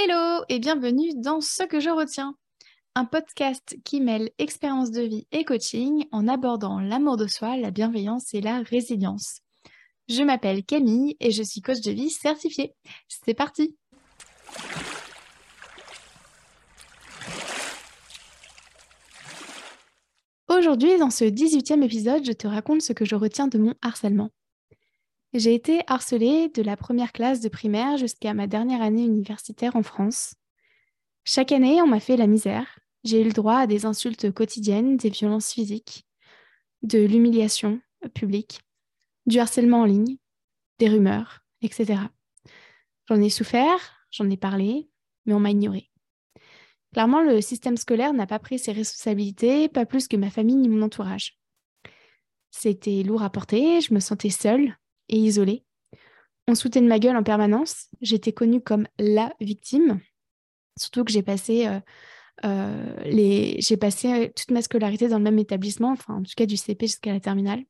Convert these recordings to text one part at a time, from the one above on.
Hello et bienvenue dans Ce que je retiens, un podcast qui mêle expérience de vie et coaching en abordant l'amour de soi, la bienveillance et la résilience. Je m'appelle Camille et je suis coach de vie certifiée. C'est parti Aujourd'hui, dans ce 18e épisode, je te raconte ce que je retiens de mon harcèlement. J'ai été harcelée de la première classe de primaire jusqu'à ma dernière année universitaire en France. Chaque année, on m'a fait la misère. J'ai eu le droit à des insultes quotidiennes, des violences physiques, de l'humiliation publique, du harcèlement en ligne, des rumeurs, etc. J'en ai souffert, j'en ai parlé, mais on m'a ignoré. Clairement, le système scolaire n'a pas pris ses responsabilités, pas plus que ma famille ni mon entourage. C'était lourd à porter, je me sentais seule, et isolée. On sautait de ma gueule en permanence. J'étais connue comme la victime. Surtout que j'ai passé, euh, euh, les... passé toute ma scolarité dans le même établissement, enfin en tout cas du CP jusqu'à la terminale.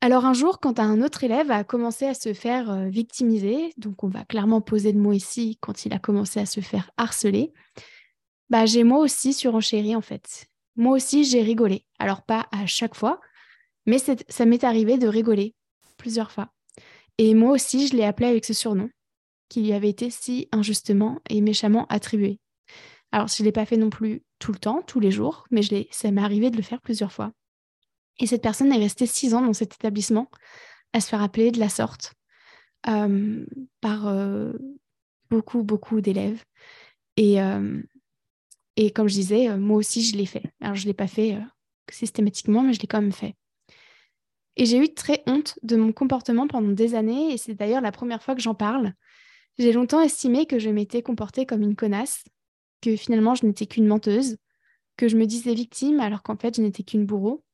Alors un jour, quand un autre élève a commencé à se faire euh, victimiser, donc on va clairement poser le mot ici, quand il a commencé à se faire harceler, bah, j'ai moi aussi surenchéri en fait. Moi aussi, j'ai rigolé. Alors pas à chaque fois, mais ça m'est arrivé de rigoler plusieurs fois. Et moi aussi, je l'ai appelé avec ce surnom qui lui avait été si injustement et méchamment attribué. Alors, je ne l'ai pas fait non plus tout le temps, tous les jours, mais je ça m'est arrivé de le faire plusieurs fois. Et cette personne est restée six ans dans cet établissement à se faire appeler de la sorte euh, par euh, beaucoup, beaucoup d'élèves. Et, euh, et comme je disais, moi aussi, je l'ai fait. Alors, je ne l'ai pas fait systématiquement, mais je l'ai quand même fait. Et j'ai eu très honte de mon comportement pendant des années, et c'est d'ailleurs la première fois que j'en parle. J'ai longtemps estimé que je m'étais comportée comme une connasse, que finalement je n'étais qu'une menteuse, que je me disais victime alors qu'en fait je n'étais qu'une bourreau,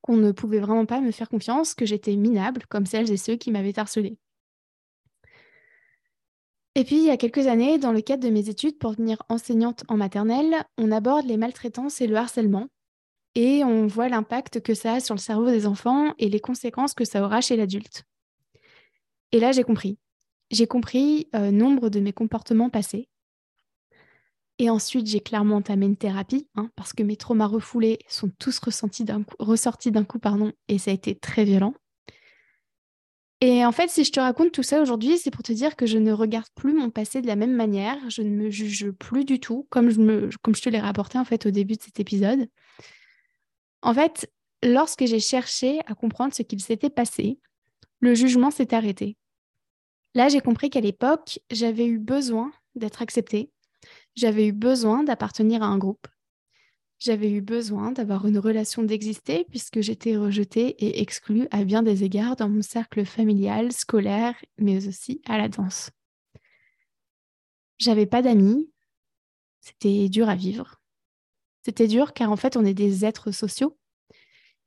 qu'on ne pouvait vraiment pas me faire confiance, que j'étais minable comme celles et ceux qui m'avaient harcelée. Et puis, il y a quelques années, dans le cadre de mes études pour devenir enseignante en maternelle, on aborde les maltraitances et le harcèlement, et on voit l'impact que ça a sur le cerveau des enfants et les conséquences que ça aura chez l'adulte. Et là, j'ai compris. J'ai compris euh, nombre de mes comportements passés. Et ensuite, j'ai clairement entamé une thérapie, hein, parce que mes traumas refoulés sont tous ressentis ressortis d'un coup, pardon, et ça a été très violent. Et en fait, si je te raconte tout ça aujourd'hui, c'est pour te dire que je ne regarde plus mon passé de la même manière, je ne me juge plus du tout, comme je, me, comme je te l'ai rapporté en fait au début de cet épisode. En fait, lorsque j'ai cherché à comprendre ce qu'il s'était passé, le jugement s'est arrêté. Là, j'ai compris qu'à l'époque, j'avais eu besoin d'être acceptée, j'avais eu besoin d'appartenir à un groupe, j'avais eu besoin d'avoir une relation d'exister puisque j'étais rejetée et exclue à bien des égards dans mon cercle familial, scolaire, mais aussi à la danse. J'avais pas d'amis, c'était dur à vivre. C'était dur car en fait, on est des êtres sociaux.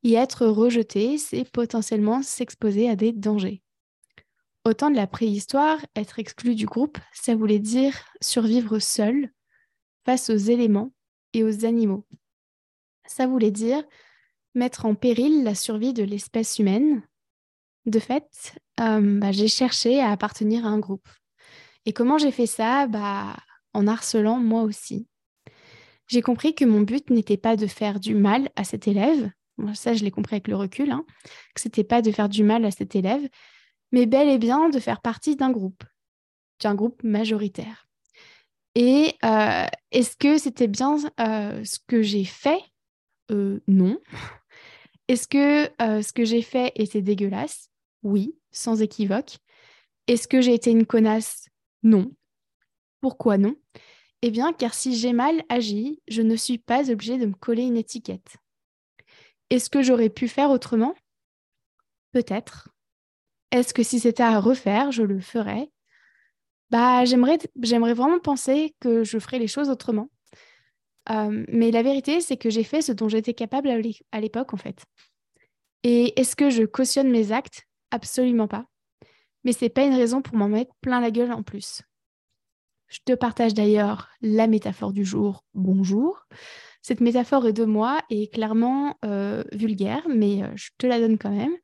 Y être rejeté, c'est potentiellement s'exposer à des dangers. Au temps de la préhistoire, être exclu du groupe, ça voulait dire survivre seul face aux éléments et aux animaux. Ça voulait dire mettre en péril la survie de l'espèce humaine. De fait, euh, bah, j'ai cherché à appartenir à un groupe. Et comment j'ai fait ça? Bah, En harcelant moi aussi j'ai compris que mon but n'était pas de faire du mal à cet élève. ça, je l'ai compris avec le recul, hein, que ce n'était pas de faire du mal à cet élève, mais bel et bien de faire partie d'un groupe, d'un groupe majoritaire. Et euh, est-ce que c'était bien euh, ce que j'ai fait? Euh, Non. Est-ce que ce que j'ai fait était dégueulasse? Oui, sans équivoque. Est-ce que j'ai été une connasse? Non. Pourquoi non? Eh bien, car si j'ai mal agi, je ne suis pas obligée de me coller une étiquette. Est-ce que j'aurais pu faire autrement? Peut-être. Est-ce que si c'était à refaire, je le ferais? Bah, j'aimerais, vraiment penser que je ferais les choses autrement. Euh, mais la vérité, c'est que j'ai fait ce dont j'étais capable à l'époque, en fait. Et est-ce que je cautionne mes actes? Absolument pas. Mais c'est pas une raison pour m'en mettre plein la gueule en plus. Je te partage d'ailleurs la métaphore du jour. Bonjour. Cette métaphore est de moi et clairement euh, vulgaire, mais euh, je te la donne quand même.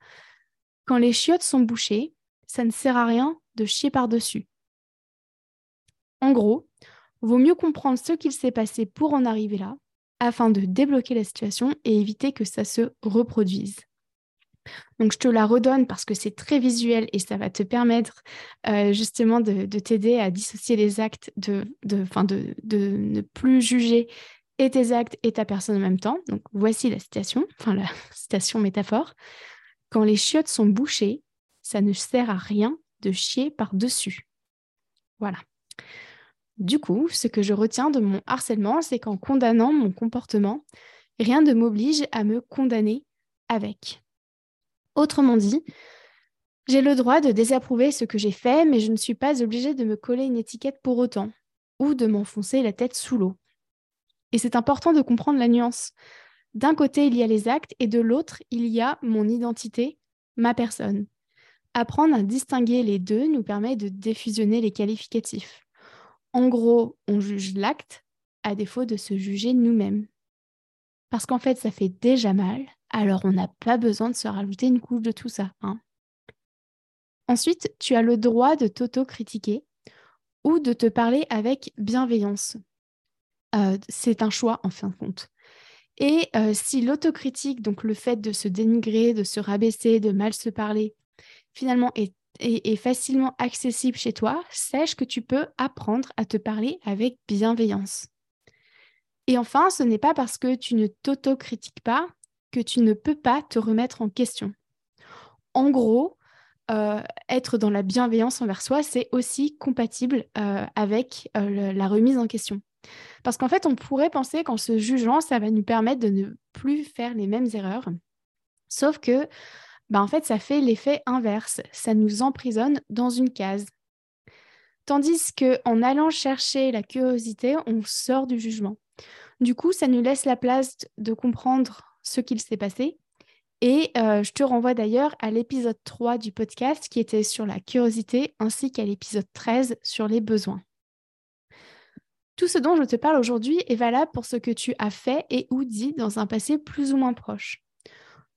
Quand les chiottes sont bouchées, ça ne sert à rien de chier par-dessus. En gros, vaut mieux comprendre ce qu'il s'est passé pour en arriver là, afin de débloquer la situation et éviter que ça se reproduise. Donc, je te la redonne parce que c'est très visuel et ça va te permettre euh, justement de, t'aider à dissocier les actes, de, de, ne plus juger et tes actes et ta personne en même temps. Donc, voici la citation, enfin la citation métaphore. Quand les chiottes sont bouchées, ça ne sert à rien de chier par-dessus. Voilà. Du coup, ce que je retiens de mon harcèlement, c'est qu'en condamnant mon comportement, rien ne m'oblige à me condamner avec. Autrement dit, j'ai le droit de désapprouver ce que j'ai fait, mais je ne suis pas obligée de me coller une étiquette pour autant, ou de m'enfoncer la tête sous l'eau. Et c'est important de comprendre la nuance. D'un côté, il y a les actes, et de l'autre, il y a mon identité, ma personne. Apprendre à distinguer les deux nous permet de défusionner les qualificatifs. En gros, on juge l'acte à défaut de se juger nous-mêmes. Parce qu'en fait, ça fait déjà mal, alors on n'a pas besoin de se rajouter une couche de tout ça. Hein. Ensuite, tu as le droit de t'auto-critiquer ou de te parler avec bienveillance. Euh, c'est un choix en fin de compte. Et euh, si l'autocritique, donc le fait de se dénigrer, de se rabaisser, de mal se parler, finalement est est, facilement accessible chez toi, sache que tu peux apprendre à te parler avec bienveillance. Et enfin, ce n'est pas parce que tu ne t'autocritiques pas que tu ne peux pas te remettre en question. En gros, euh, être dans la bienveillance envers soi, c'est aussi compatible euh, avec euh, la remise en question. Parce qu'en fait, on pourrait penser qu'en se jugeant, ça va nous permettre de ne plus faire les mêmes erreurs. Sauf que bah, en fait, ça fait l'effet inverse. Ça nous emprisonne dans une case. Tandis qu'en allant chercher la curiosité, on sort du jugement. Du coup, ça nous laisse la place de comprendre ce qu'il s'est passé. Et euh, je te renvoie d'ailleurs à l'épisode 3 du podcast qui était sur la curiosité ainsi qu'à l'épisode 13 sur les besoins. Tout ce dont je te parle aujourd'hui est valable pour ce que tu as fait et ou dit dans un passé plus ou moins proche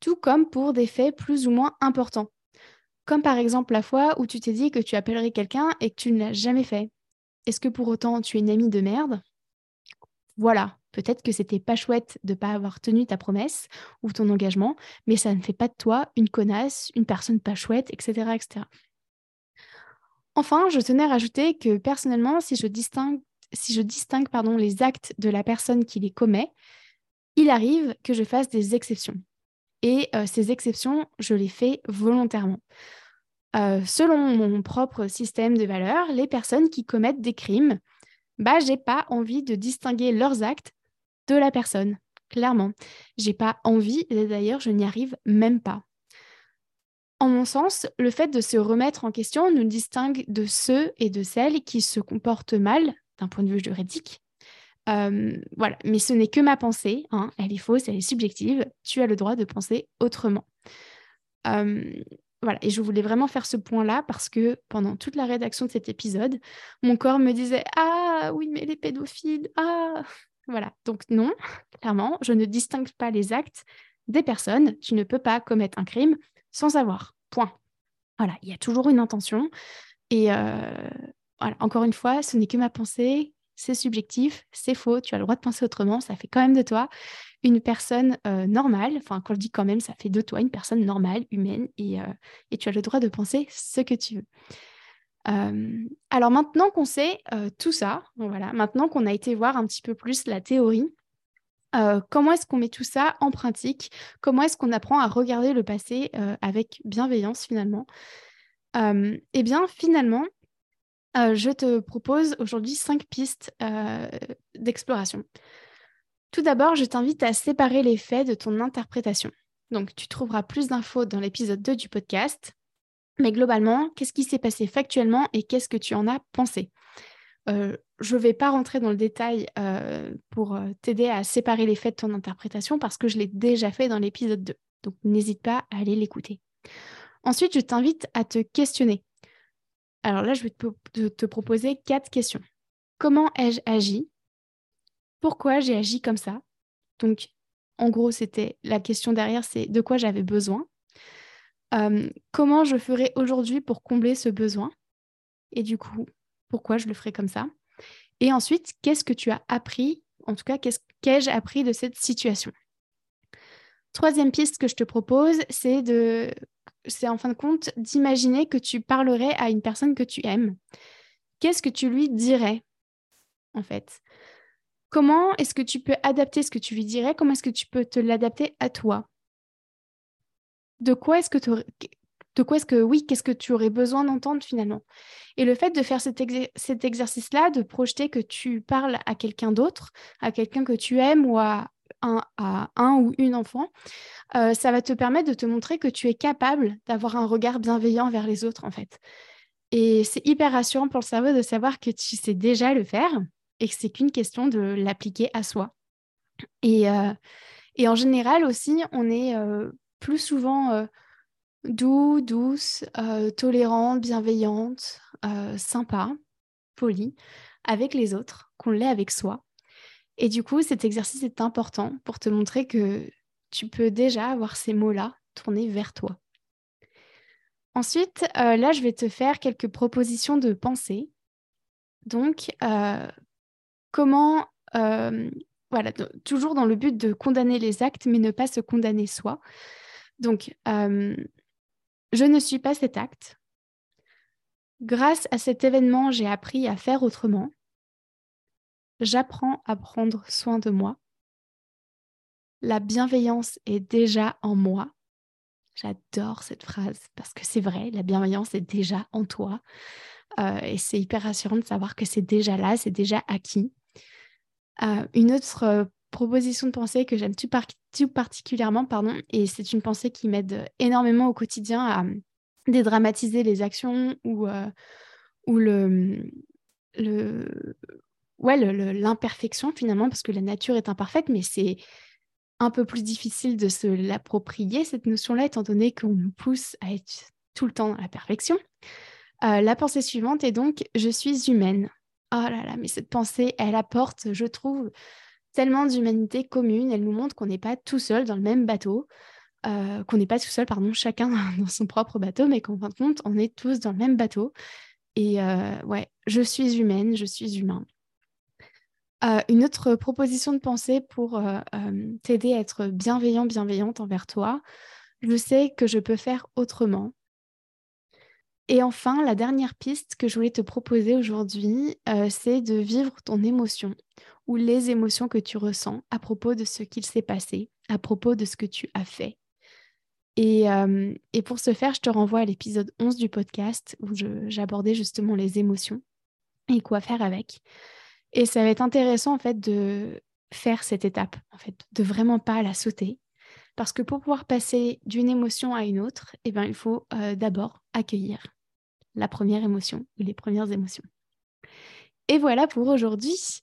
tout comme pour des faits plus ou moins importants. Comme par exemple la fois où tu t'es dit que tu appellerais quelqu'un et que tu ne l'as jamais fait. Est-ce que pour autant tu es une amie de merde? Voilà, peut-être que c'était pas chouette de pas avoir tenu ta promesse ou ton engagement, mais ça ne fait pas de toi une connasse, une personne pas chouette, etc. etc. Enfin, je tenais à rajouter que personnellement, si je distingue, si je distingue pardon, les actes de la personne qui les commet, il arrive que je fasse des exceptions. Et euh, ces exceptions, je les fais volontairement. Euh, selon mon propre système de valeurs, les personnes qui commettent des crimes, bah, j'ai pas envie de distinguer leurs actes de la personne, clairement. J'ai pas envie, et d'ailleurs, je n'y arrive même pas. En mon sens, le fait de se remettre en question nous distingue de ceux et de celles qui se comportent mal d'un point de vue juridique euh, voilà, mais ce n'est que ma pensée, hein. elle est fausse, elle est subjective, tu as le droit de penser autrement. Euh, voilà, et je voulais vraiment faire ce point-là parce que pendant toute la rédaction de cet épisode, mon corps me disait Ah oui, mais les pédophiles, ah Voilà, donc non, clairement, je ne distingue pas les actes des personnes. Tu ne peux pas commettre un crime sans savoir. Point. Voilà, il y a toujours une intention. Et euh, voilà, encore une fois, ce n'est que ma pensée c'est subjectif, c'est faux, tu as le droit de penser autrement, ça fait quand même de toi une personne euh, normale. Enfin, quand je dis quand même, ça fait de toi une personne normale, humaine, et, euh, tu as le droit de penser ce que tu veux. Alors maintenant qu'on sait tout ça, voilà, maintenant qu'on a été voir un petit peu plus la théorie, comment est-ce qu'on met tout ça en pratique? Comment est-ce qu'on apprend à regarder le passé avec bienveillance finalement? Eh bien, finalement, je te propose aujourd'hui cinq pistes d'exploration. Tout d'abord, je t'invite à séparer les faits de ton interprétation. Donc, tu trouveras plus d'infos dans l'épisode 2 du podcast. Mais globalement, qu'est-ce qui s'est passé factuellement et qu'est-ce que tu en as pensé? Euh, Je ne vais pas rentrer dans le détail pour t'aider à séparer les faits de ton interprétation parce que je l'ai déjà fait dans l'épisode 2. Donc, n'hésite pas à aller l'écouter. Ensuite, je t'invite à te questionner. Alors là, je vais te, proposer quatre questions. Comment ai-je agi? Pourquoi j'ai agi comme ça? Donc, en gros, c'était la question derrière, c'est de quoi j'avais besoin? Euh, Comment je ferais aujourd'hui pour combler ce besoin? Et du coup, pourquoi je le ferais comme ça? Et ensuite, qu'est-ce que tu as appris? En tout cas, qu'est-ce qu'ai-je appris de cette situation? Troisième piste que je te propose, c'est de, c'est en fin de compte d'imaginer que tu parlerais à une personne que tu aimes. Qu'est-ce que tu lui dirais, en fait? Comment est-ce que tu peux adapter ce que tu lui dirais? Comment est-ce que tu peux te l'adapter à toi? De quoi est-ce que tu de quoi est-ce que oui, qu'est-ce que tu aurais besoin d'entendre finalement? Et le fait de faire cet, exercice-là, de projeter que tu parles à quelqu'un d'autre, à quelqu'un que tu aimes ou à un, à un ou une enfant, euh, ça va te permettre de te montrer que tu es capable d'avoir un regard bienveillant vers les autres en fait. Et c'est hyper rassurant pour le cerveau de savoir que tu sais déjà le faire et que c'est qu'une question de l'appliquer à soi. Et, euh, et, en général aussi, on est euh, plus souvent doux, douce, tolérante, bienveillante, sympa, polie avec les autres qu'on l'est avec soi. Et du coup, cet exercice est important pour te montrer que tu peux déjà avoir ces mots-là tournés vers toi. Ensuite, là, je vais te faire quelques propositions de pensée. Donc, comment, voilà, toujours dans le but de condamner les actes, mais ne pas se condamner soi. Donc, je ne suis pas cet acte. Grâce à cet événement, j'ai appris à faire autrement. J'apprends à prendre soin de moi. La bienveillance est déjà en moi. J'adore cette phrase parce que c'est vrai, la bienveillance est déjà en toi. Euh, et c'est hyper rassurant de savoir que c'est déjà là, c'est déjà acquis. Euh, une autre euh, proposition de pensée que j'aime tout, particulièrement, pardon, et c'est une pensée qui m'aide énormément au quotidien à dédramatiser les actions ou, ou le, le, ouais, l'imperfection finalement, parce que la nature est imparfaite, mais c'est un peu plus difficile de se l'approprier, cette notion-là, étant donné qu'on nous pousse à être tout le temps dans la perfection. Euh, la pensée suivante est donc je suis humaine. Oh là là, mais cette pensée, elle apporte, je trouve, tellement d'humanité commune. Elle nous montre qu'on n'est pas tout seul dans le même bateau, euh, qu'on n'est pas tout seul, pardon, chacun dans son propre bateau, mais qu'en fin de compte, on est tous dans le même bateau. Et euh, ouais, je suis humaine, je suis humain. Euh, une autre proposition de pensée pour t'aider à être bienveillant, bienveillante envers toi, je sais que je peux faire autrement. Et enfin, la dernière piste que je voulais te proposer aujourd'hui, c'est de vivre ton émotion ou les émotions que tu ressens à propos de ce qu'il s'est passé, à propos de ce que tu as fait. Et, pour ce faire, je te renvoie à l'épisode 11 du podcast où j'abordais justement les émotions et quoi faire avec. Et ça va être intéressant en fait de faire cette étape, en fait, de vraiment pas la sauter. Parce que pour pouvoir passer d'une émotion à une autre, eh ben, il faut d'abord accueillir la première émotion ou les premières émotions. Et voilà pour aujourd'hui.